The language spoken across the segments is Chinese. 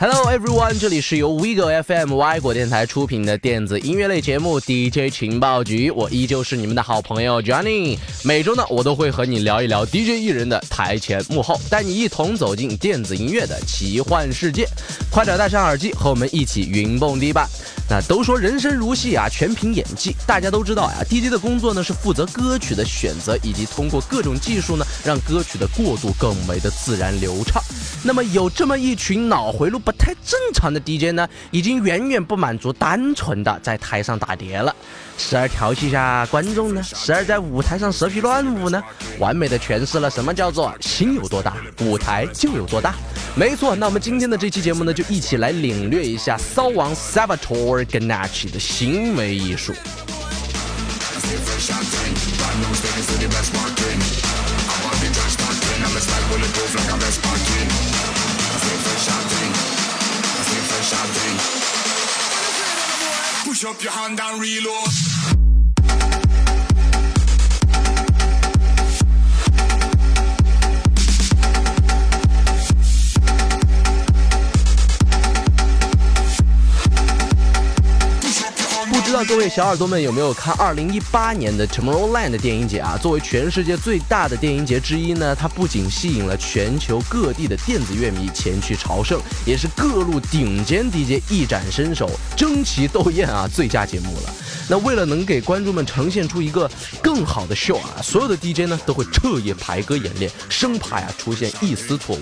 Hello everyone，这里是由 WeGo FM 外国电台出品的电子音乐类节目 DJ 情报局，我依旧是你们的好朋友 Johnny。每周呢，我都会和你聊一聊 DJ 艺人的台前幕后，带你一同走进电子音乐的奇幻世界。快点戴上耳机，和我们一起云蹦迪吧！那都说人生如戏啊，全凭演技。大家都知道啊，DJ 的工作呢是负责歌曲的选择，以及通过各种技术呢，让歌曲的过渡更为的自然流畅。那么有这么一群脑回路不太正常的 DJ 呢，已经远远不满足单纯的在台上打碟了，时而调戏一下观众呢，时而在舞台上蛇皮乱舞呢，完美的诠释了什么叫做心有多大，舞台就有多大。没错，那我们今天的这期节目呢，就一起来领略一下骚王 Salvatore Ganacci 的行为艺术。Up your hand and reload. 不知道各位小耳朵们有没有看二零一八年的 Tomorrowland 电影节啊？作为全世界最大的电影节之一呢，它不仅吸引了全球各地的电子乐迷前去朝圣，也是各路顶尖 DJ 一展身手、争奇斗艳啊最佳节目了。那为了能给观众们呈现出一个更好的秀啊，所有的 DJ 呢都会彻夜排歌演练，生怕呀出现一丝错误。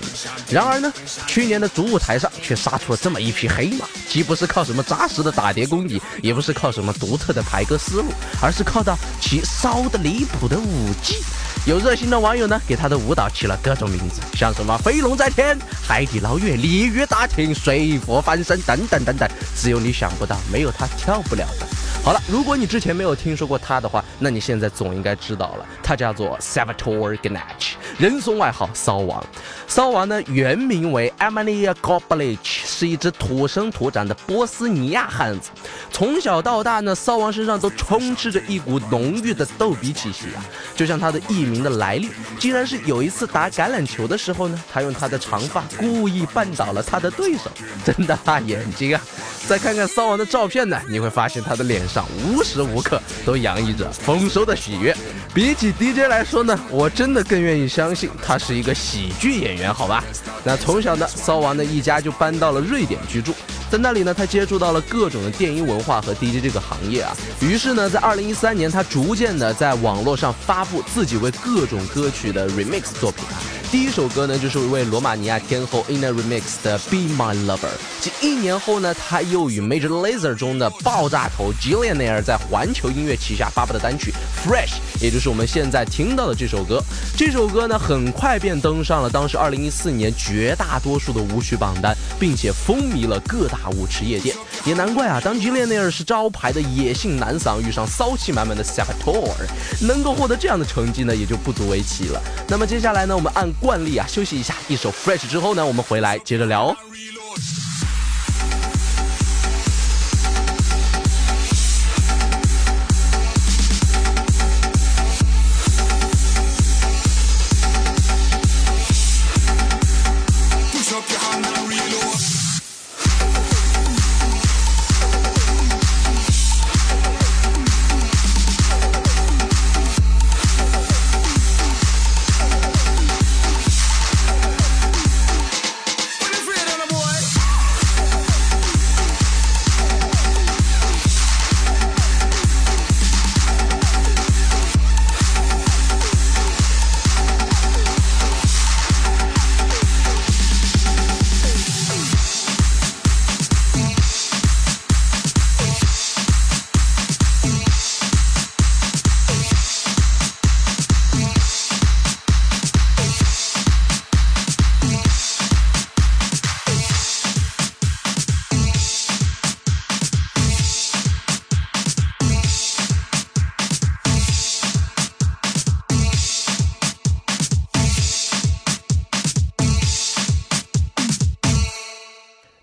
然而呢，去年的主舞台上却杀出了这么一匹黑马，既不是靠什么扎实的打碟功底，也不是靠什么独特的排歌思路，而是靠到其骚的离谱的舞技。有热心的网友呢，给他的舞蹈起了各种名字，像什么飞龙在天、海底捞月、鲤鱼打挺、水佛翻身等等等等，只有你想不到，没有他跳不了的。好了，如果你之前没有听说过他的话，那你现在总应该知道了。他叫做 savatorganach 人送外号“骚王”。骚王呢，原名为 Emilia Goblich，是一只土生土长的波斯尼亚汉子。从小到大呢，骚王身上都充斥着一股浓郁的逗比气息啊，就像他的艺名的来历，竟然是有一次打橄榄球的时候呢，他用他的长发故意绊倒了他的对手，睁大眼睛啊！再看看骚王的照片呢，你会发现他的脸上无时无刻都洋溢着丰收的喜悦。比起 DJ 来说呢，我真的更愿意相信他是一个喜剧演员，好吧？那从小呢，骚王的一家就搬到了瑞典居住。在那里呢，他接触到了各种的电音文化和 DJ 这个行业啊。于是呢，在二零一三年，他逐渐的在网络上发布自己为各种歌曲的 remix 作品啊。第一首歌呢，就是为罗马尼亚天后 Ina remix 的 Be My Lover。即一年后呢，他又与 Major Lazer 中的爆炸头 Jillionaire 在环球音乐旗下发布的单曲 Fresh，也就是我们现在听到的这首歌。这首歌呢，很快便登上了当时二零一四年绝大多数的舞曲榜单，并且风靡了各大。舞池夜店，也难怪啊！当 Jillionaire 是招牌的野性男嗓，遇上骚气满满的 Salvatore，能够获得这样的成绩呢，也就不足为奇了。那么接下来呢，我们按惯例啊，休息一下，一首 Fresh 之后呢，我们回来接着聊哦。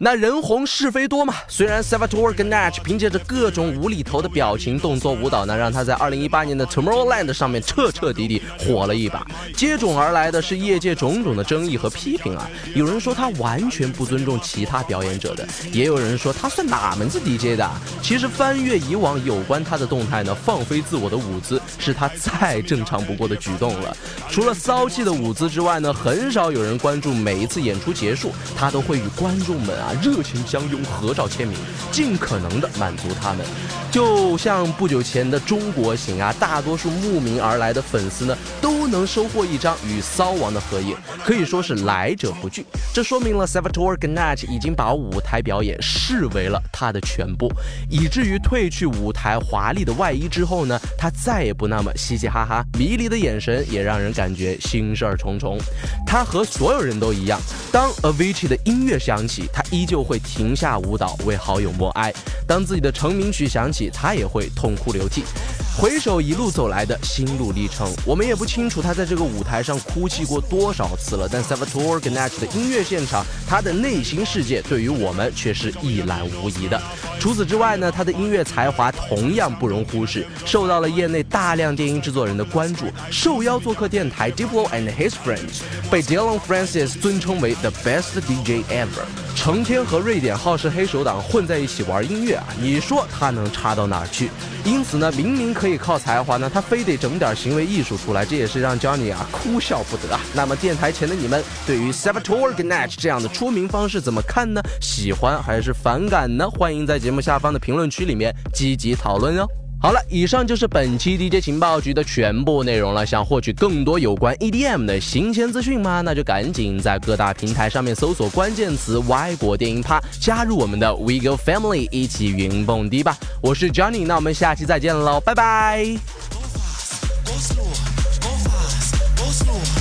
那人红是非多嘛。虽然 Salvatore g a n a c h 凭借着各种无厘头的表情、动作、舞蹈呢，让他在2018年的 Tomorrowland 上面彻彻底底火了一把。接踵而来的是业界种种的争议和批评啊。有人说他完全不尊重其他表演者的，也有人说他算哪门子 DJ 的？其实翻阅以往有关他的动态呢，放飞自我的舞姿是他再正常不过的举动了。除了骚气的舞姿之外呢，很少有人关注每一次演出结束，他都会与观众们啊热情相拥、合照签名，尽可能的满足他们。就像不久前的中国行啊，大多数慕名而来的粉丝呢，都能收获一张与骚王的合影，可以说是来者不拒。这说明了 Savatore g a n a c h 已经把舞台表演视为了他的全部，以至于褪去舞台华丽的外衣之后呢，他再也不那么嘻嘻哈哈，迷离的眼神也让人感觉心事儿重重。他和所有人都一样，当 Avicii 的音乐响起，他依旧会停下舞蹈为好友默哀；当自己的成名曲响起，他也会痛哭流涕。回首一路走来的心路历程，我们也不清楚他在这个舞台上哭泣过多少次了。但 Salvatore g a n a c h 的音乐现场，他的内心世界对于我们却是一览无遗的。除此之外呢，他的音乐才华同样不容忽视，受到了业内大量电音制作人的关注，受邀做客电台 Diplo and His Friends，被 Dylan Francis 尊称为 The Best DJ Ever。成天和瑞典好事黑手党混在一起玩音乐啊，你说他能差到哪儿去？因此呢，明明可以靠才华呢，他非得整点行为艺术出来，这也是让 Johnny 啊哭笑不得啊。那么电台前的你们，对于 Salvatore g a n a c h 这样的出名方式怎么看呢？喜欢还是反感呢？欢迎在节目下方的评论区里面积极讨论哦。好了，以上就是本期 DJ 情报局的全部内容了。想获取更多有关 EDM 的新鲜资讯吗？那就赶紧在各大平台上面搜索关键词“外国电影趴”，加入我们的 We Go Family，一起云蹦迪吧！我是 Johnny，那我们下期再见喽，拜拜。Go slow, go fast, go slow.